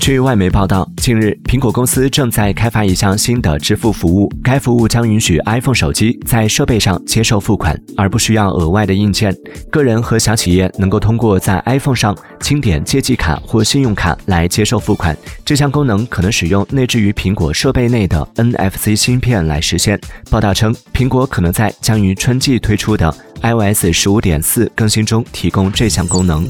据外媒报道，近日，苹果公司正在开发一项新的支付服务。该服务将允许 iPhone 手机在设备上接受付款，而不需要额外的硬件。个人和小企业能够通过在 iPhone 上轻点借记卡或信用卡来接受付款。这项功能可能使用内置于苹果设备内的 NFC 芯片来实现。报道称，苹果可能在将于春季推出的 iOS 十五点四更新中提供这项功能。